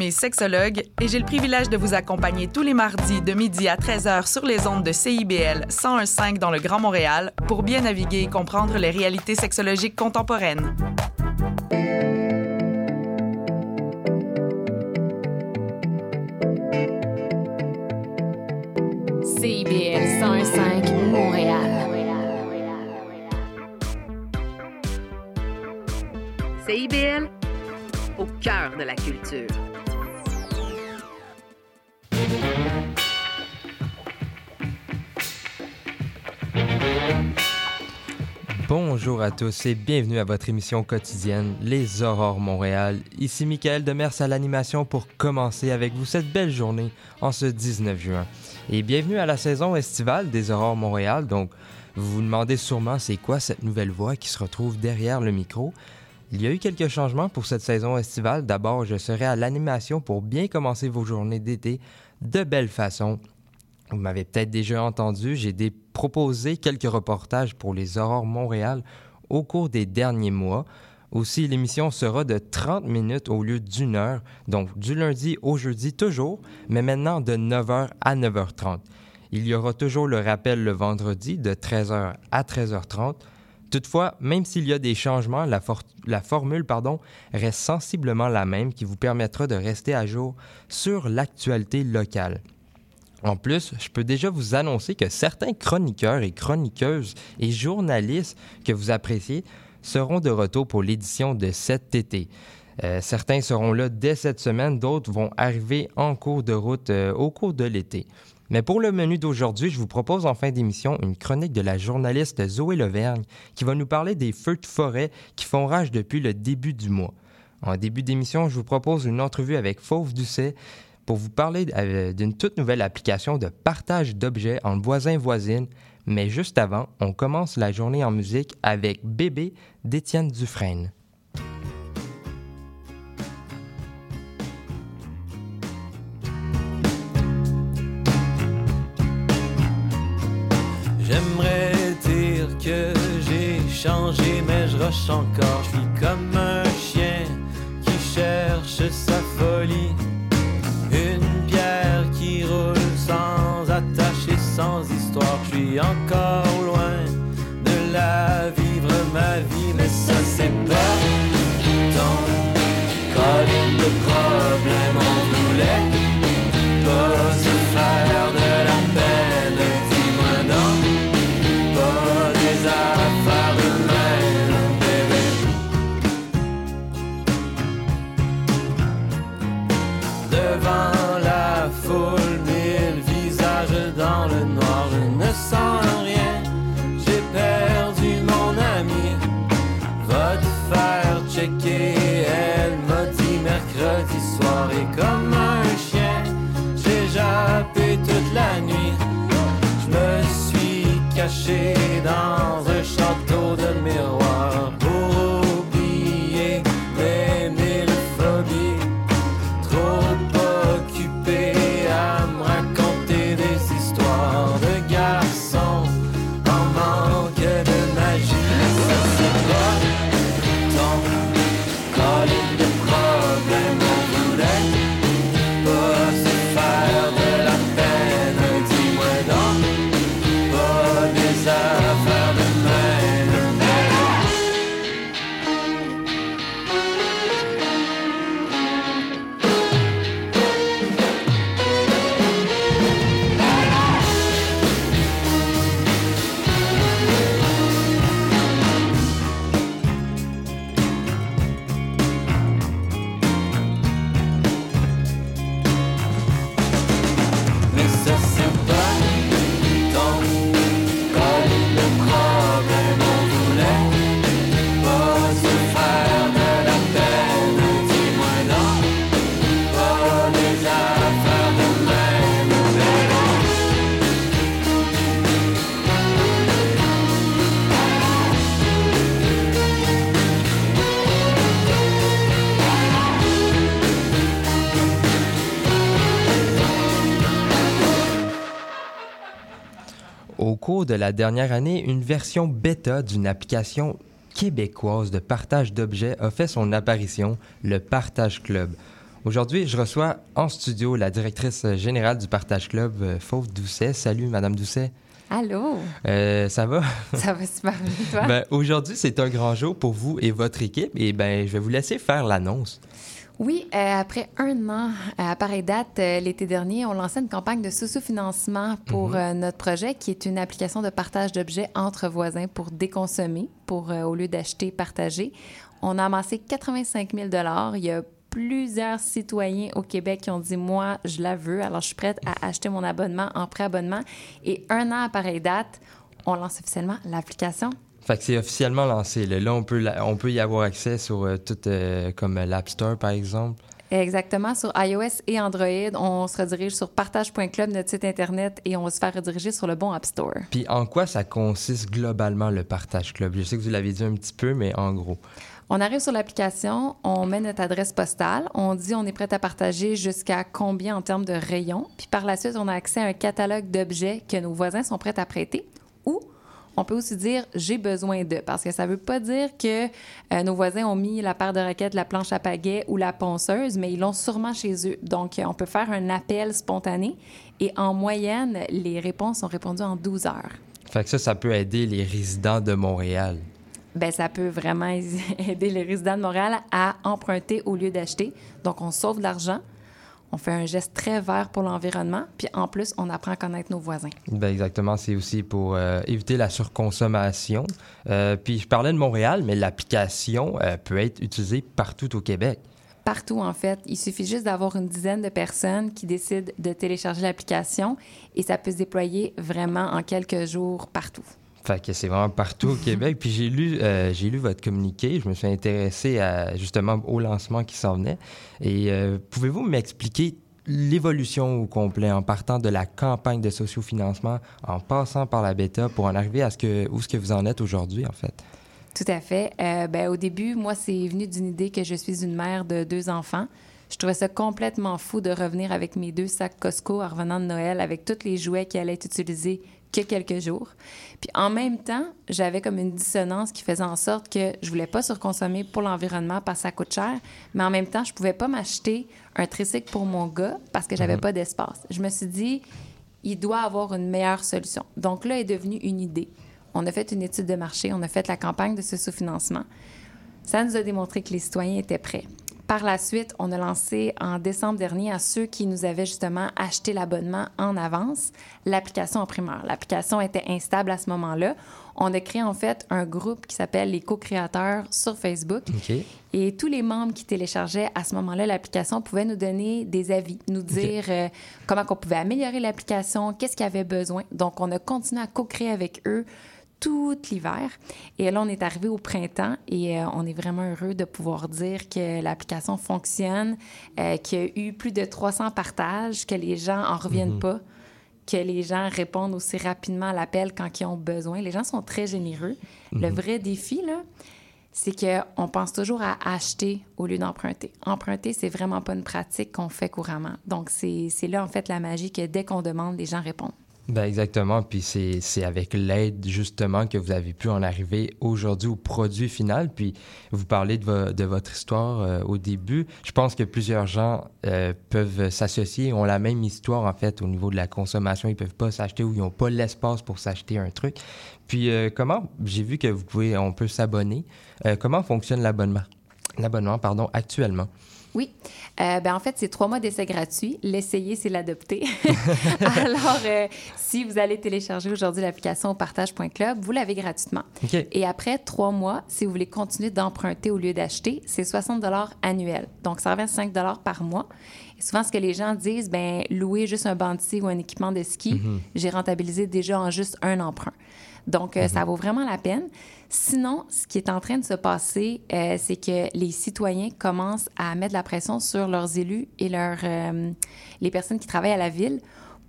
rythmée sexologue et j'ai le privilège de vous accompagner tous les mardis de midi à 13h sur les ondes de CIBL 101.5 dans le Grand Montréal pour bien naviguer et comprendre les réalités sexologiques contemporaines. CIBL 101.5 Montréal. CIBL, au cœur de la culture. Bonjour à tous et bienvenue à votre émission quotidienne Les Aurores Montréal. Ici Michael Demers à l'animation pour commencer avec vous cette belle journée en ce 19 juin. Et bienvenue à la saison estivale des Aurores Montréal. Donc, vous vous demandez sûrement c'est quoi cette nouvelle voix qui se retrouve derrière le micro. Il y a eu quelques changements pour cette saison estivale. D'abord, je serai à l'animation pour bien commencer vos journées d'été de belle façon. Vous m'avez peut-être déjà entendu, j'ai proposé quelques reportages pour les Aurores Montréal au cours des derniers mois. Aussi, l'émission sera de 30 minutes au lieu d'une heure, donc du lundi au jeudi toujours, mais maintenant de 9h à 9h30. Il y aura toujours le rappel le vendredi de 13h à 13h30. Toutefois, même s'il y a des changements, la, la formule pardon, reste sensiblement la même qui vous permettra de rester à jour sur l'actualité locale. En plus, je peux déjà vous annoncer que certains chroniqueurs et chroniqueuses et journalistes que vous appréciez seront de retour pour l'édition de cet été. Euh, certains seront là dès cette semaine, d'autres vont arriver en cours de route euh, au cours de l'été. Mais pour le menu d'aujourd'hui, je vous propose en fin d'émission une chronique de la journaliste Zoé Levergne qui va nous parler des feux de forêt qui font rage depuis le début du mois. En début d'émission, je vous propose une entrevue avec Fauve Doucet pour vous parler euh, d'une toute nouvelle application de partage d'objets entre voisins-voisines. Mais juste avant, on commence la journée en musique avec Bébé d'Étienne Dufresne. J'aimerais dire que j'ai changé, mais je rush encore. Histoire. Au cours de la dernière année, une version bêta d'une application québécoise de partage d'objets a fait son apparition, le Partage Club. Aujourd'hui, je reçois en studio la directrice générale du Partage Club, euh, Fauve Doucet. Salut, Madame Doucet. Allô, Euh, ça va? ça va super bien, toi? Ben, Aujourd'hui, c'est un grand jour pour vous et votre équipe et ben, je vais vous laisser faire l'annonce. Oui, euh, après un an, à pareille date, euh, l'été dernier, on lançait une campagne de sous-financement pour euh, notre projet, qui est une application de partage d'objets entre voisins pour déconsommer, pour euh, au lieu d'acheter, partager. On a amassé 85 000 Il y a plusieurs citoyens au Québec qui ont dit moi je la veux. Alors je suis prête à acheter mon abonnement en pré-abonnement. Et un an à pareille date on lance officiellement l'application Fait que c'est officiellement lancé. Là, Là, on, peut, la- on peut y avoir accès sur euh, tout, euh, comme euh, l'App Store, par exemple. Exactement, sur iOS et Android, on se redirige sur partage.club, notre site Internet, et on va se faire rediriger sur le bon App Store. Puis en quoi ça consiste globalement le Partage Club? Je sais que vous l'avez dit un petit peu, mais en gros. On arrive sur l'application, on met notre adresse postale, on dit on est prêt à partager jusqu'à combien en termes de rayons, puis par la suite, on a accès à un catalogue d'objets que nos voisins sont prêts à prêter, on peut aussi dire j'ai besoin de, parce que ça veut pas dire que euh, nos voisins ont mis la paire de raquettes, la planche à pagaie ou la ponceuse, mais ils l'ont sûrement chez eux. Donc, on peut faire un appel spontané et en moyenne, les réponses sont répondues en 12 heures. Fait que ça, ça peut aider les résidents de Montréal. Ben, ça peut vraiment aider les résidents de Montréal à emprunter au lieu d'acheter. Donc, on sauve de l'argent, on fait un geste très vert pour l'environnement, puis en plus, on apprend à connaître nos voisins. Ben exactement, c'est aussi pour euh, éviter la surconsommation. Euh, puis je parlais de Montréal, mais l'application euh, peut être utilisée partout au Québec. Partout, en fait, il suffit juste d'avoir une dizaine de personnes qui décident de télécharger l'application et ça peut se déployer vraiment en quelques jours partout. Fait que c'est vraiment partout au Québec. Puis j'ai lu, euh, j'ai lu votre communiqué. Je me suis intéressé à, justement au lancement qui s'en venait. Et euh, pouvez-vous m'expliquer l'évolution au complet en partant de la campagne de sociofinancement, en passant par la bêta pour en arriver à ce que, où ce que vous en êtes aujourd'hui, en fait? Tout à fait. Euh, ben, au début, moi, c'est venu d'une idée que je suis une mère de deux enfants. Je trouvais ça complètement fou de revenir avec mes deux sacs Costco en revenant de Noël avec tous les jouets qui allaient être utilisés que quelques jours. Puis en même temps, j'avais comme une dissonance qui faisait en sorte que je voulais pas surconsommer pour l'environnement parce que ça coûte cher, mais en même temps, je pouvais pas m'acheter un tricycle pour mon gars parce que j'avais pas d'espace. Je me suis dit, il doit avoir une meilleure solution. Donc là est devenue une idée. On a fait une étude de marché, on a fait la campagne de ce sous-financement. Ça nous a démontré que les citoyens étaient prêts. Par la suite, on a lancé en décembre dernier à ceux qui nous avaient justement acheté l'abonnement en avance l'application en primeur. L'application était instable à ce moment-là. On a créé en fait un groupe qui s'appelle les co-créateurs sur Facebook. OK. Et tous les membres qui téléchargeaient à ce moment-là l'application pouvaient nous donner des avis, nous dire euh, comment on pouvait améliorer l'application, qu'est-ce qu'il y avait besoin. Donc, on a continué à co-créer avec eux tout l'hiver. Et là, on est arrivé au printemps et euh, on est vraiment heureux de pouvoir dire que l'application fonctionne, euh, qu'il y a eu plus de 300 partages, que les gens en reviennent pas, que les gens répondent aussi rapidement à l'appel quand ils ont besoin. Les gens sont très généreux. Le vrai défi, là, c'est qu'on pense toujours à acheter au lieu d'emprunter. Emprunter, c'est vraiment pas une pratique qu'on fait couramment. Donc, c'est c'est là, en fait, la magie que dès qu'on demande, les gens répondent. Ben exactement. Puis c'est c'est avec l'aide, justement, que vous avez pu en arriver aujourd'hui au produit final. Puis vous parlez de, vo- de votre histoire euh, au début. Je pense que plusieurs gens euh, peuvent s'associer, ont la même histoire, en fait, au niveau de la consommation. Ils peuvent pas s'acheter ou ils n'ont pas l'espace pour s'acheter un truc. Puis euh, comment, j'ai vu que vous pouvez, on peut s'abonner. Euh, comment fonctionne l'abonnement? L'abonnement, pardon, actuellement? Oui. Euh, ben, en fait, c'est trois mois d'essai gratuit. L'essayer, c'est l'adopter. Alors, euh, si vous allez télécharger aujourd'hui l'application partage.club, vous l'avez gratuitement. Et après trois mois, si vous voulez continuer d'emprunter au lieu d'acheter, c'est 60 annuel. Donc, ça revient à 5 par mois. Et souvent, ce que les gens disent, ben louer juste un scie ou un équipement de ski, j'ai rentabilisé déjà en juste un emprunt. Donc, euh, ça vaut vraiment la peine. Sinon, ce qui est en train de se passer, euh, c'est que les citoyens commencent à mettre de la pression sur leurs élus et leurs, euh, les personnes qui travaillent à la ville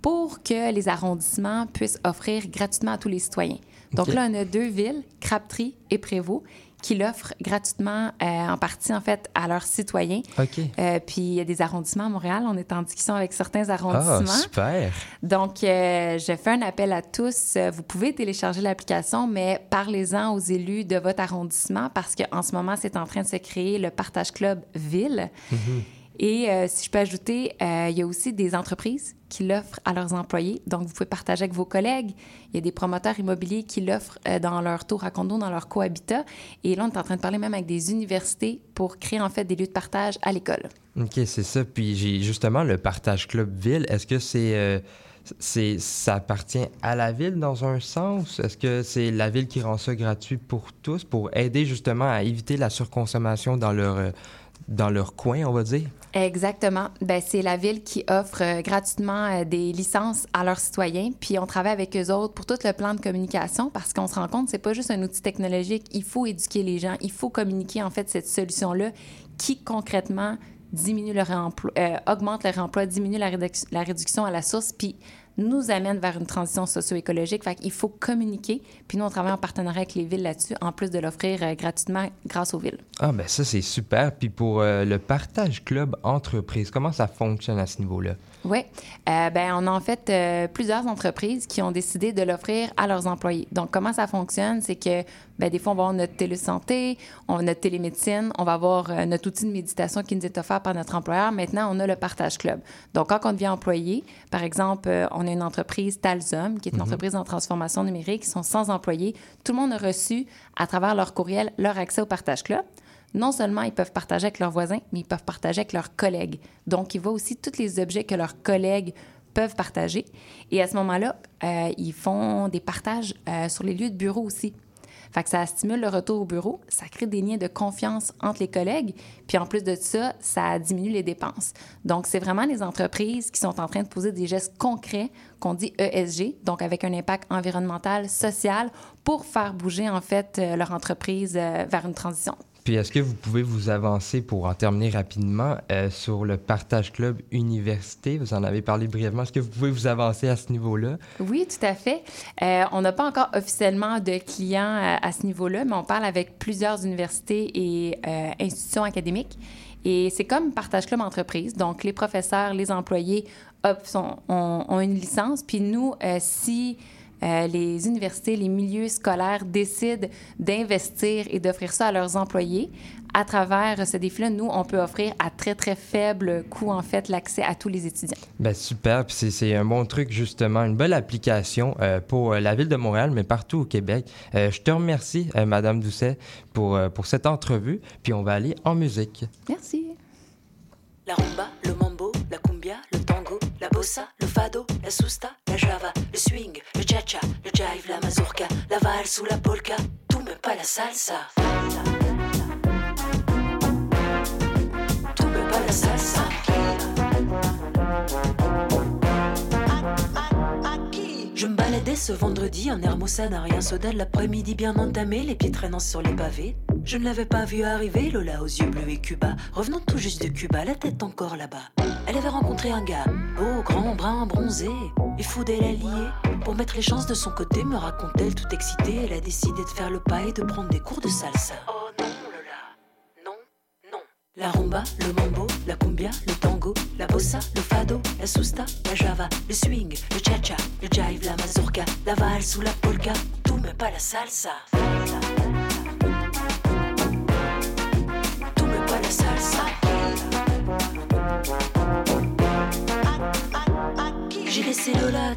pour que les arrondissements puissent offrir gratuitement à tous les citoyens. Donc là, on a deux villes, Crabtree et Prévost, qui l'offrent gratuitement, euh, en partie, en fait, à leurs citoyens. OK. Euh, puis il y a des arrondissements à Montréal. On est en discussion avec certains arrondissements. super. Donc, euh, je fais un appel à tous. Vous pouvez télécharger l'application, mais parlez-en aux élus de votre arrondissement parce qu'en ce moment, c'est en train de se créer le Partage Club Ville. Et euh, si je peux ajouter, euh, il y a aussi des entreprises qui l'offrent à leurs employés. Donc, vous pouvez partager avec vos collègues. Il y a des promoteurs immobiliers qui l'offrent euh, dans leur tour à condo, dans leur cohabitat. Et là, on est en train de parler même avec des universités pour créer en fait des lieux de partage à l'école. OK, c'est ça. Puis j'ai justement le partage club ville. Est-ce que c'est euh, ça appartient à la ville dans un sens? Est-ce que c'est la ville qui rend ça gratuit pour tous pour aider justement à éviter la surconsommation dans leur euh, dans leur coin, on va dire? Exactement. Ben, c'est la ville qui offre euh, gratuitement euh, des licences à leurs citoyens, puis on travaille avec eux autres pour tout le plan de communication parce qu'on se rend compte que c'est pas juste un outil technologique, il faut éduquer les gens, il faut communiquer en fait cette solution-là qui concrètement diminue leur emploi, euh, augmente leur emploi, diminue la, la réduction à la source, puis nous amène vers une transition socio-écologique. Fait qu'il faut communiquer, puis nous, on travaille en partenariat avec les villes là-dessus, en plus de l'offrir euh, gratuitement grâce aux villes. Ah ben ça c'est super. Puis pour euh, le partage club entreprise, comment ça fonctionne à ce niveau-là? Oui. Euh, ben, on a en fait euh, plusieurs entreprises qui ont décidé de l'offrir à leurs employés. Donc, comment ça fonctionne? C'est que ben, des fois, on va avoir notre télésanté, on a notre télémédecine, on va avoir euh, notre outil de méditation qui nous est offert par notre employeur. Maintenant, on a le partage club. Donc, quand on devient employé, par exemple, on a une entreprise Talzum, qui est une entreprise en transformation numérique, qui sont sans employés. Tout le monde a reçu, à travers leur courriel, leur accès au partage club non seulement ils peuvent partager avec leurs voisins, mais ils peuvent partager avec leurs collègues. Donc, ils voient aussi tous les objets que leurs collègues peuvent partager. Et à ce moment-là, euh, ils font des partages euh, sur les lieux de bureau aussi. Fait ça stimule le retour au bureau, ça crée des liens de confiance entre les collègues, puis en plus de ça, ça diminue les dépenses. Donc, c'est vraiment les entreprises qui sont en train de poser des gestes concrets qu'on dit ESG, donc avec un impact environnemental, social, pour faire bouger en fait euh, leur entreprise vers une transition. Puis est-ce que vous pouvez vous avancer pour en terminer rapidement euh, sur le partage club université? Vous en avez parlé brièvement. Est-ce que vous pouvez vous avancer à ce niveau-là? Oui, tout à fait. Euh, on n'a pas encore officiellement de clients à, à ce niveau-là, mais on parle avec plusieurs universités et euh, institutions académiques. Et c'est comme Partage Club Entreprise. Donc, les professeurs, les employés ont, ont une licence. Puis nous, euh, si euh, les universités, les milieux scolaires décident d'investir et d'offrir ça à leurs employés, à travers ce défi-là, nous, on peut offrir à très, très faible coût, en fait, l'accès à tous les étudiants. Ben super, puis c'est- c'est un bon truc justement, une belle application euh, pour euh, la ville de Montréal, mais partout au Québec. Euh, je te remercie, euh, Madame Doucet, pour, euh, pour cette entrevue, puis on va aller en musique. Merci. La rumba, le mambo, la le fado, la susta, la java, le swing, le cha-cha, le jive, la mazurka, la valse ou la polka, tout mais pas la salsa. Tout mais pas la salsa. Je me baladais ce vendredi en Hermosa d'un rien soda l'après-midi bien entamé, les pieds traînant sur les pavés. Je ne l'avais pas vue arriver, Lola aux yeux bleus et Cuba, revenant tout juste de Cuba, la tête encore là-bas. Elle avait rencontré un gars, beau, grand, brun, bronzé, et fou d'elle alliée. Pour mettre les chances de son côté, me raconte-t-elle tout excitée, elle a décidé de faire le pas et de prendre des cours de salsa. Oh non, Lola, non, non. La rumba, le mambo, la cumbia, le tango, la bossa, le fado, la susta, la java, le swing, le cha-cha, le jive, la mazurka, la valse ou la polka, tout mais pas la salsa. La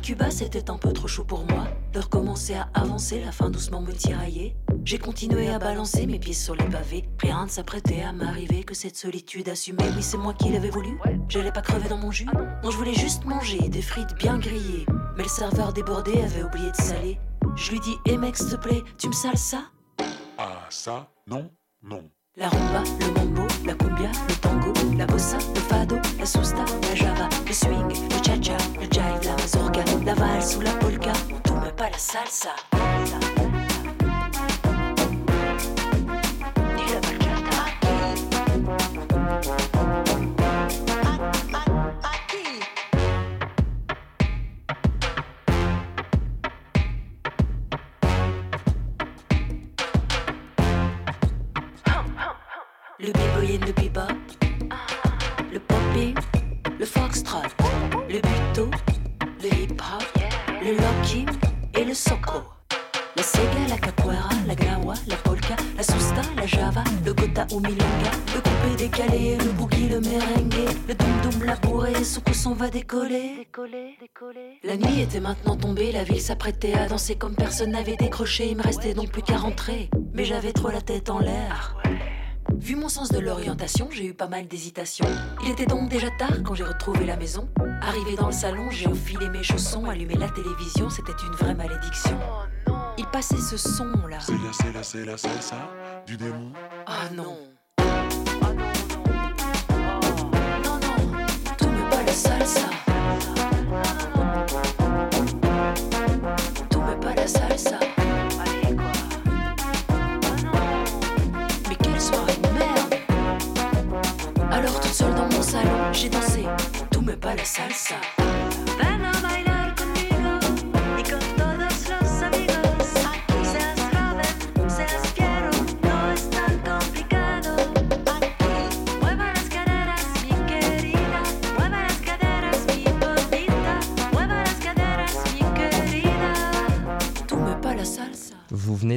Cuba, c'était un peu trop chaud pour moi. De recommencer à avancer, la fin doucement me tiraillait. J'ai continué à balancer mes pieds sur les pavés. Rien ne s'apprêtait à m'arriver que cette solitude assumée. Oui, c'est moi qui l'avais voulu. J'allais pas crever dans mon jus. Non, je voulais juste manger des frites bien grillées. Mais le serveur débordé avait oublié de saler. Je lui dis, hé mec, s'il te plaît, tu me sales ça? Ah, ça, non, non. La rumba, le mambo, la cumbia, le tango, la bossa, le fado, la susta, la java, le swing, le cha-cha, le jive, la mazurka, la valse ou la polka, tout mais pas la salsa. Était maintenant tombée, la ville s'apprêtait à danser comme personne n'avait décroché, il me restait donc plus qu'à rentrer, mais j'avais trop la tête en l'air. Vu mon sens de l'orientation, j'ai eu pas mal d'hésitation. Il était donc déjà tard quand j'ai retrouvé la maison. Arrivé dans le salon, j'ai enfilé mes chaussons, allumé la télévision, c'était une vraie malédiction. Il passait ce son là. C'est la, c'est la, c'est la salsa du démon. Ah non. Non, non, tout me pas la salsa. J'ai dansé. Tout me pas la salsa.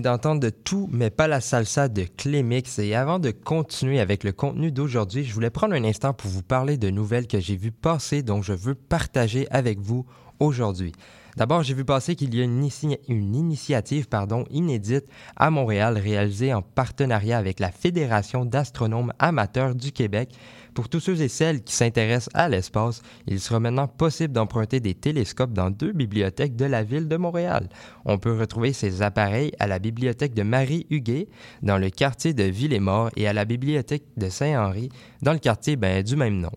D'entendre de tout, mais pas la salsa de Clémix. Et avant de continuer avec le contenu d'aujourd'hui, je voulais prendre un instant pour vous parler de nouvelles que j'ai vues passer, dont je veux partager avec vous aujourd'hui. D'abord, j'ai vu passer qu'il y a une, initia- une initiative pardon, inédite à Montréal réalisée en partenariat avec la Fédération d'astronomes amateurs du Québec. Pour tous ceux et celles qui s'intéressent à l'espace, il sera maintenant possible d'emprunter des télescopes dans deux bibliothèques de la ville de Montréal. On peut retrouver ces appareils à la bibliothèque de Marie-Huguet, dans le quartier de Villemort, et à la bibliothèque de Saint-Henri, dans le quartier ben, du même nom.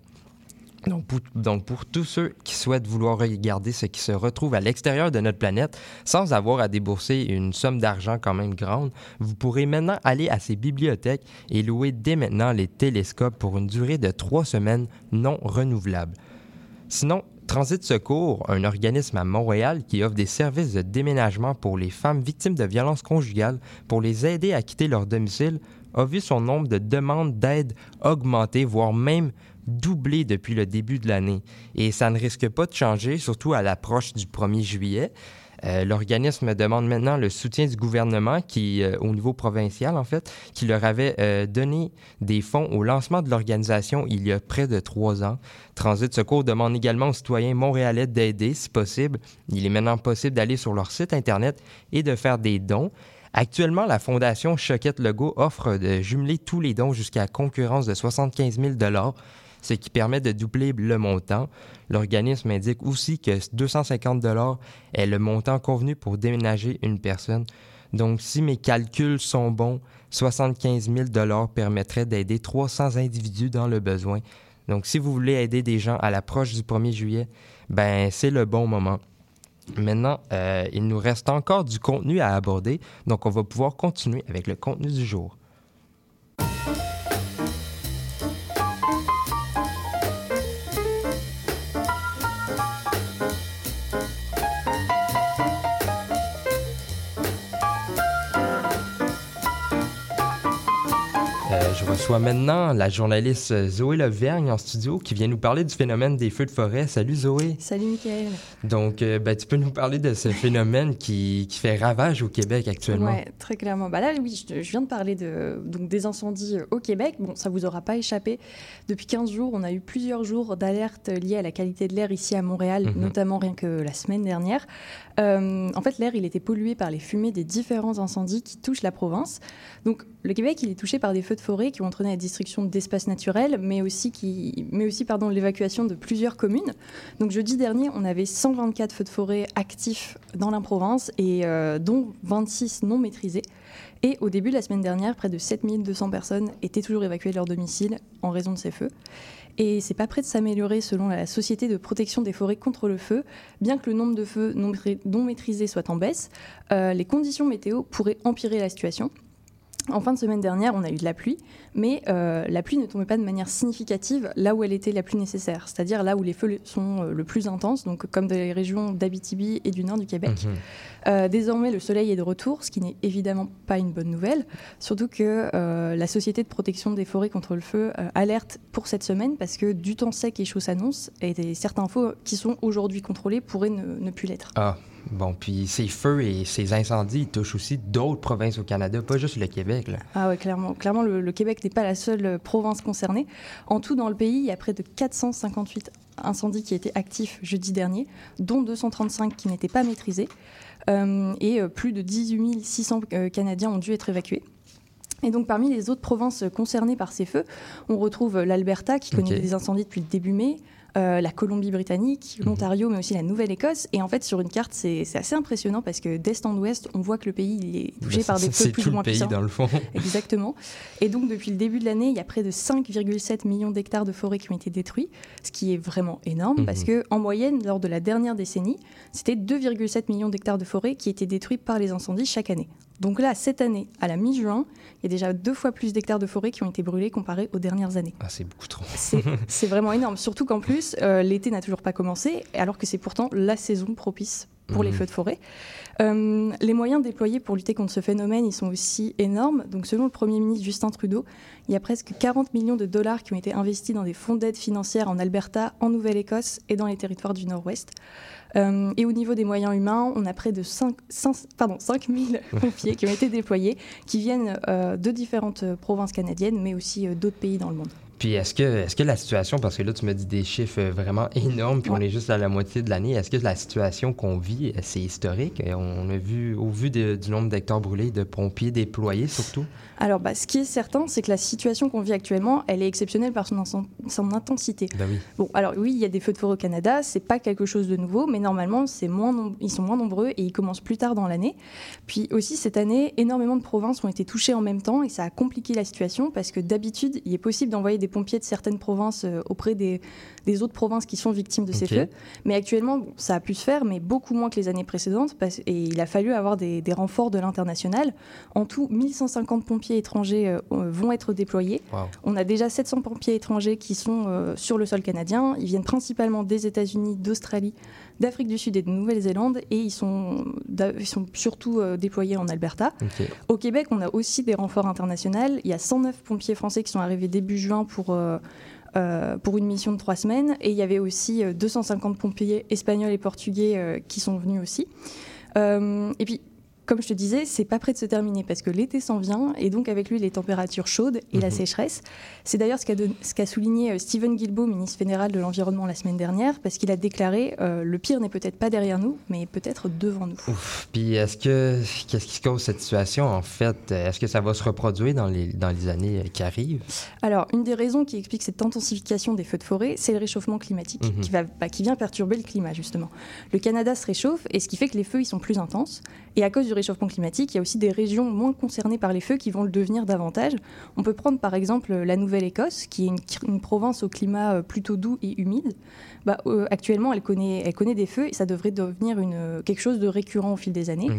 Donc pour, tous ceux qui souhaitent vouloir regarder ce qui se retrouve à l'extérieur de notre planète sans avoir à débourser une somme d'argent quand même grande, vous pourrez maintenant aller à ces bibliothèques et louer dès maintenant les télescopes pour une durée de trois semaines non renouvelable. Sinon, Transit Secours, un organisme à Montréal qui offre des services de déménagement pour les femmes victimes de violences conjugales pour les aider à quitter leur domicile, a vu son nombre de demandes d'aide augmenter, voire même doubler depuis le début de l'année. Et ça ne risque pas de changer, surtout à l'approche du 1er juillet. Euh, L'organisme demande maintenant le soutien du gouvernement, qui, euh, au niveau provincial en fait, qui leur avait euh, donné des fonds au lancement de l'organisation il y a près de trois ans. Transit Secours demande également aux citoyens montréalais d'aider si possible. Il est maintenant possible d'aller sur leur site Internet et de faire des dons. Actuellement, la Fondation Choquette Legault offre de jumeler tous les dons jusqu'à concurrence de 75 000 ce qui permet de doubler le montant. L'organisme indique aussi que 250 est le montant convenu pour déménager une personne. Donc, si mes calculs sont bons, 75 000 permettrait d'aider 300 individus dans le besoin. Donc, si vous voulez aider des gens à l'approche du 1er juillet, ben c'est le bon moment. Maintenant, euh, il nous reste encore du contenu à aborder, donc on va pouvoir continuer avec le contenu du jour. Je reçois maintenant la journaliste Zoé Levergne en studio qui vient nous parler du phénomène des feux de forêt. Salut Zoé. Salut Mickaël. Donc, euh, ben, tu peux nous parler de ce phénomène qui, qui fait ravage au Québec actuellement. Ouais, très clairement. Bah là, oui, je, je viens de parler de, donc, des incendies euh, au Québec. Bon, ça vous aura pas échappé. Depuis 15 jours, on a eu plusieurs jours d'alerte liés à la qualité de l'air ici à Montréal, Mhm. notamment rien que la semaine dernière. Euh, en fait, l'air, il était pollué par les fumées des différents incendies qui touchent la province. Donc, le Québec, il est touché par des feux de forêt qui ont entraîné la destruction d'espaces naturels, mais aussi, qui, aussi pardon, l'évacuation de plusieurs communes. Donc, jeudi dernier, on avait 124 feux de forêt actifs dans la province, et euh, dont 26 non maîtrisés. Et au début de la semaine dernière, près de 7200 personnes étaient toujours évacuées de leur domicile en raison de ces feux. Et c'est pas prêt de s'améliorer selon la Société de protection des forêts contre le feu. Bien que le nombre de feux non maîtrisés soit en baisse, euh, les conditions météo pourraient empirer la situation. En fin de semaine dernière, on a eu de la pluie, mais euh, la pluie ne tombait pas de manière significative là où elle était la plus nécessaire, c'est-à-dire là où les feux sont euh, le plus intenses, donc comme dans les régions d'Abitibi et du nord du Québec. Mhm. Euh, désormais, le soleil est de retour, ce qui n'est évidemment pas une bonne nouvelle, surtout que euh, la Société de protection des forêts contre le feu euh, alerte pour cette semaine parce que du temps sec et chaud s'annonce et des, certains feux qui sont aujourd'hui contrôlés pourraient ne, ne plus l'être. Ah, Bon, puis ces feux et ces incendies ils touchent aussi d'autres provinces au Canada, pas juste le Québec. Là. Ah ouais, clairement. Clairement, le, le Québec n'est pas la seule province concernée. En tout, dans le pays, il y a près de 458 incendies qui étaient actifs jeudi dernier, dont 235 qui n'étaient pas maîtrisés. Euh, et euh, plus de 18 600 euh, Canadiens ont dû être évacués. Et donc parmi les autres provinces concernées par ces feux, on retrouve l'Alberta qui connaît des incendies depuis le début mai, euh, la Colombie-Britannique, Mhm. l'Ontario, mais aussi la Nouvelle-Écosse. Et en fait, sur une carte, c'est c'est assez impressionnant parce que d'est en ouest, on voit que le pays il est touché Ben, par des c'est- feux C'est plus tout ou moins le pays, puissants. dans le fond. Exactement. Et donc, depuis le début de l'année, il y a près de 5,7 millions d'hectares de forêts qui ont été détruits, ce qui est vraiment énorme Mhm. parce que, en moyenne, lors de la dernière décennie, c'était 2,7 millions d'hectares de forêts qui étaient détruits par les incendies chaque année. Donc là, cette année, à la mi-juin, il y a déjà deux fois plus d'hectares de forêts qui ont été brûlés comparé aux dernières années. Ah, c'est beaucoup trop. C'est c'est vraiment énorme, surtout qu'en plus, euh, l'été n'a toujours pas commencé, alors que c'est pourtant la saison propice pour les Mhm. feux de forêt. Euh, les moyens déployés pour lutter contre ce phénomène, ils sont aussi énormes. Donc, selon le Premier ministre Justin Trudeau, il y a presque 40 millions de dollars qui ont été investis dans des fonds d'aide financière en Alberta, en Nouvelle-Écosse et dans les territoires du Nord-Ouest. Euh, et au niveau des moyens humains, on a près de 5, 5, pardon, 5000 pompiers qui ont été déployés, qui viennent euh, de différentes provinces canadiennes, mais aussi d'autres pays dans le monde. Puis est-ce que, est que la situation, parce que là tu me dis des chiffres euh, vraiment énormes, puis on est juste à la moitié de l'année, est-ce que la situation qu'on vit, euh, c'est historique? Euh, On a vu, au vu de- du nombre d'hectares brûlés, de pompiers déployés surtout? Alors, bah, ce qui est certain, c'est que la situation qu'on vit actuellement, elle est exceptionnelle par son, intensité. Ben oui. Bon, alors oui, il y a des feux de forêt au Canada, c'est pas quelque chose de nouveau, mais normalement, c'est moins ils sont moins nombreux et ils commencent plus tard dans l'année. Puis aussi, cette année, énormément de provinces ont été touchées en même temps et ça a compliqué la situation parce que d'habitude, il est possible d'envoyer des pompiers de certaines provinces euh, auprès des, des autres provinces qui sont victimes de ces feux. Mais actuellement, bon, ça a pu se faire, mais beaucoup moins que les années précédentes et il a fallu avoir des, des renforts de l'international. En tout, 1150 pompiers étrangers euh, vont être déployés. Wow. On a déjà 700 pompiers étrangers qui sont euh, sur le sol canadien. Ils viennent principalement des États-Unis, d'Australie, d'Afrique du Sud et de Nouvelle-Zélande. Et ils sont, ils sont surtout déployés en Alberta. Au Québec, on a aussi des renforts internationaux. Il y a 109 pompiers français qui sont arrivés début juin pour, euh, euh, pour une mission de trois semaines. Et il y avait aussi euh, 250 pompiers espagnols et portugais euh, qui sont venus aussi. Euh, et puis, comme je te disais, c'est pas prêt de se terminer parce que l'été s'en vient et donc avec lui les températures chaudes et la Mhm. sécheresse. C'est d'ailleurs ce qu'a qu'a souligné euh, Stephen Guilbeault, ministre fédéral de l'Environnement la semaine dernière, parce qu'il a déclaré euh, le pire n'est peut-être pas derrière nous, mais peut-être devant nous. Ouf. Puis est-ce que qu'est-ce qui cause cette situation en fait? Est-ce que ça va se reproduire dans les dans les années euh, qui arrivent? Alors, une des raisons qui explique cette intensification des feux de forêt, c'est le réchauffement climatique Mhm. qui, va, bah, qui vient perturber le climat, justement. Le Canada se réchauffe et ce qui fait que les feux ils sont plus intenses. Et à cause du réchauffement climatique, il y a aussi des régions moins concernées par les feux qui vont le devenir davantage. On peut prendre par exemple la Nouvelle-Écosse, qui est une, une province au climat euh, plutôt doux et humide. Bah, euh, actuellement, elle connaît, elle connaît des feux et ça devrait devenir une, euh, quelque chose de récurrent au fil des années.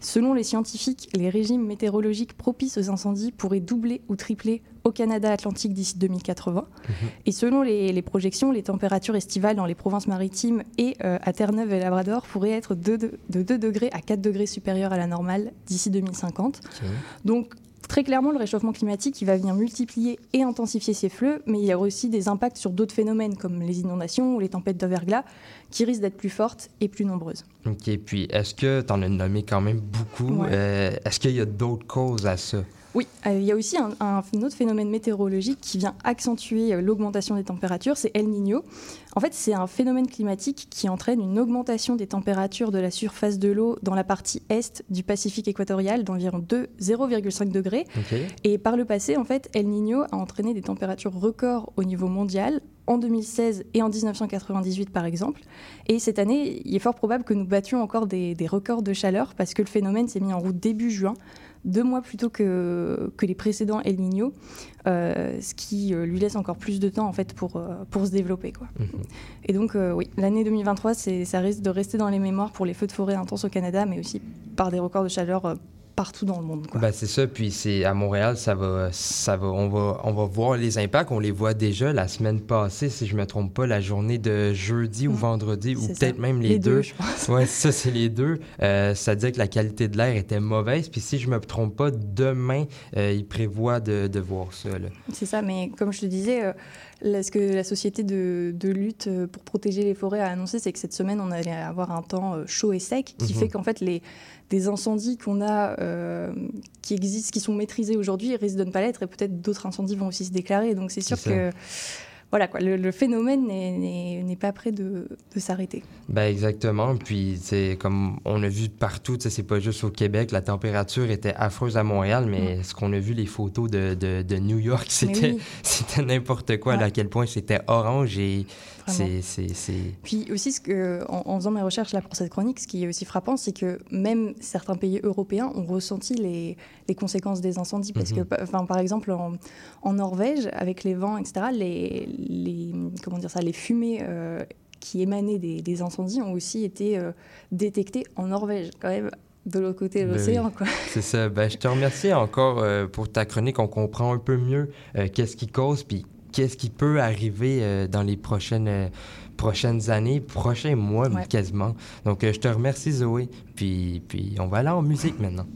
Selon les scientifiques, les régimes météorologiques propices aux incendies pourraient doubler ou tripler au Canada Atlantique d'ici 2080. Et selon les, les projections, les températures estivales dans les provinces maritimes et euh, à Terre-Neuve et Labrador pourraient être de, de, de 2 degrés à 4 degrés supérieures à la normale d'ici 2050. OK. Donc, très clairement, le réchauffement climatique, il va venir multiplier et intensifier ces fleux, mais il y a aussi des impacts sur d'autres phénomènes comme les inondations ou les tempêtes de verglas qui risquent d'être plus fortes et plus nombreuses. OK. Puis est-ce que tu en as nommé quand même beaucoup Ouais. Euh, Est-ce qu'il y a d'autres causes à ça? Oui, euh, il y a aussi un, un- un autre phénomène météorologique qui vient accentuer euh, l'augmentation des températures, c'est El Niño. En fait, c'est un phénomène climatique qui entraîne une augmentation des températures de la surface de l'eau dans la partie est du Pacifique équatorial d'environ 2 0,5 degrés. Et par le passé, en fait, El Niño a entraîné des températures records au niveau mondial en 2016 et en 1998 par exemple. Et cette année, il est fort probable que nous battions encore des, des records de chaleur parce que le phénomène s'est mis en route début juin, deux mois plus tôt que, que les précédents El Niño, euh, ce qui euh, lui laisse encore plus de temps en fait pour, euh, pour se développer. Quoi. Mhm. Et donc euh, oui, l'année 2023, c'est- ça risque de rester dans les mémoires pour les feux de forêt intenses au Canada, mais aussi par des records de chaleur partout dans le monde. Quoi. Ben, c'est ça, puis c'est à Montréal, ça va, ça va, on va, on va voir les impacts. On les voit déjà la semaine passée, si je me trompe pas, la journée de jeudi ou Mm. vendredi, ou peut-être même les, les deux. deux, je pense. Ouais, ça c'est les deux. Euh, ça dit que la qualité de l'air était mauvaise. Puis si je me trompe pas, demain, euh, ils prévoient de, de voir ça. Là. C'est ça, mais comme je te disais, euh, Là, ce que la société de, de lutte euh, pour protéger les forêts a annoncé, c'est que cette semaine, on allait avoir un temps euh, chaud et sec, qui Mhm. fait qu'en fait, les des incendies qu'on a, euh, qui existent, qui sont maîtrisés aujourd'hui, risquent de ne pas l'être, et peut-être d'autres incendies vont aussi se déclarer. Donc c'est sûr ça. Voilà, quoi, le, le phénomène n'est- pas prêt de, de s'arrêter. Ben exactement. Puis c'est comme on a vu partout, c'est pas juste au Québec, la température était affreuse à Montréal, mais ce qu'on a vu les photos de, de, de New York, c'était oui. n'importe quoi, Ouais. à quel point c'était orange et. C'est Puis aussi, ce que, en, en faisant mes recherches là pour cette chronique, ce qui est aussi frappant, c'est que même certains pays européens ont ressenti les, les conséquences des incendies. Parce Mhm. que, enfin, par exemple, en, en Norvège, avec les vents, etc., les, les, comment dire ça, les fumées euh, qui émanaient des, des incendies ont aussi été euh, détectées en Norvège, quand même, de l'autre côté de Ben l'océan. oui. C'est ça. Ben, je te remercie encore euh, pour ta chronique. On comprend un peu mieux euh, qu'est-ce qui cause, puis qu'est-ce qui peut arriver euh, dans les prochaines, euh, prochaines années, prochains mois Ouais. quasiment. Donc, euh, je te remercie, Zoé. Puis, puis on va aller en musique maintenant.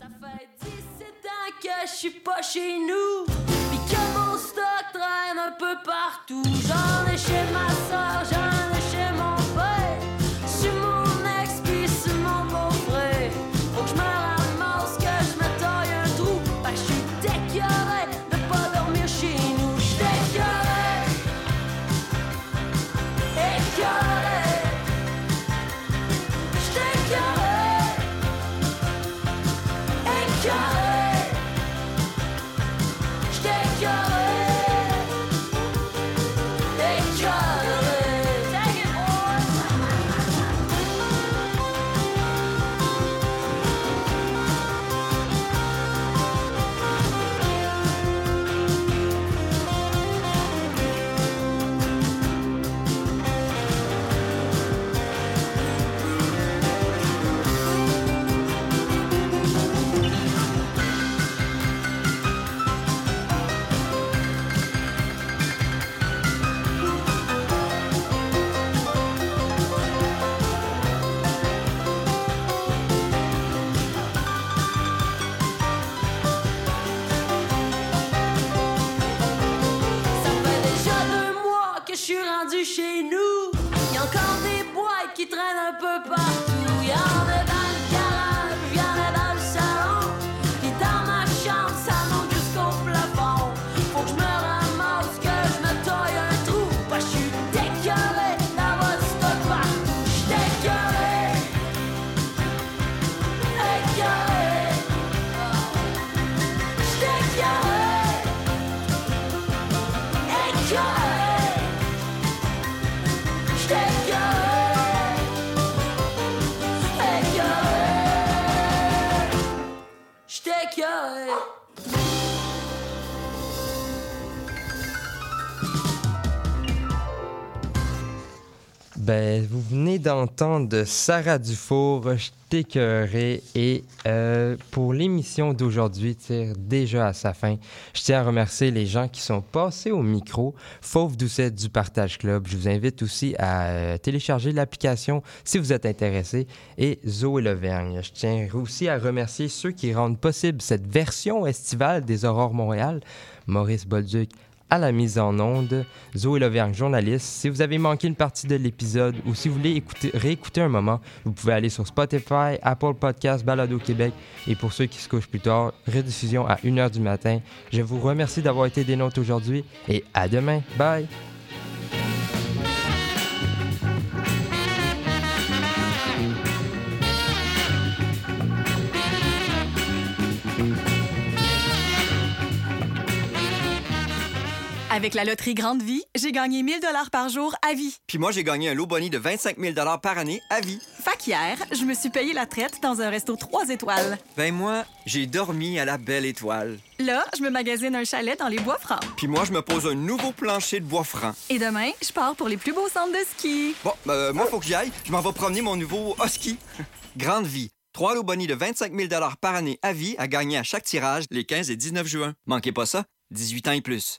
Ça fait 17 ans que je suis pas chez nous. Pis que mon stock traîne un peu partout. J'en ai chez ma soeur, j'en Yeah. Ben, vous venez d'entendre Sarah Dufour, Je. Et euh, pour l'émission d'aujourd'hui tire déjà à sa fin. Je tiens à remercier les gens qui sont passés au micro. Fauve Doucet du Partage Club. Je vous invite aussi à euh, télécharger l'application si vous êtes intéressé. Et Zoé Levergne. Je tiens aussi à remercier ceux qui rendent possible cette version estivale des Aurores Montréal. Maurice Bolduc, à la mise en onde, Zoé Levergne, journaliste. Si vous avez manqué une partie de l'épisode ou si vous voulez écouter, réécouter un moment, vous pouvez aller sur Spotify, Apple Podcasts, Balado Québec et pour ceux qui se couchent plus tard, rediffusion à 1h du matin. Je vous remercie d'avoir été des nôtres aujourd'hui et à demain. Bye! Avec la loterie Grande Vie, j'ai gagné 1000 dollars par jour à vie. Puis moi, j'ai gagné un lot boni de 25 000 par année à vie. Fait qu'hier, je me suis payé la traite dans un resto 3 étoiles. Ben moi, j'ai dormi à la belle étoile. Là, je me magasine un chalet dans les bois francs. Puis moi, je me pose un nouveau plancher de bois franc. Et demain, je pars pour les plus beaux centres de ski. Bon, ben, moi, faut que j'y aille. Je m'en vais promener mon nouveau husky. Grande vie. Trois lots boni de 25 000 par année à vie à gagner à chaque tirage les 15 et 19 juin. Manquez pas ça. 18 ans et plus.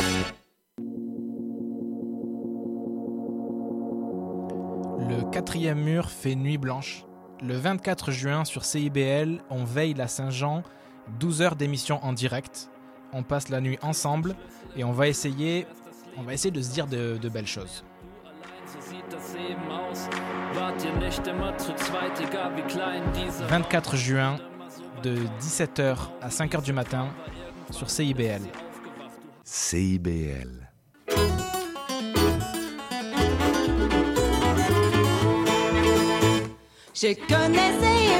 Mur fait nuit blanche. Le 24 juin sur CIBL, on veille la Saint-Jean, 12 heures d'émission en direct. On passe la nuit ensemble et on va essayer, on va essayer de se dire de, de belles choses. sieht das Leben aus. Wart ihr nicht immer zu zweit, egal wie klein dieser 24 juin, de 17h à 5h du matin, sur CIBL. CIBL. Je connaissais un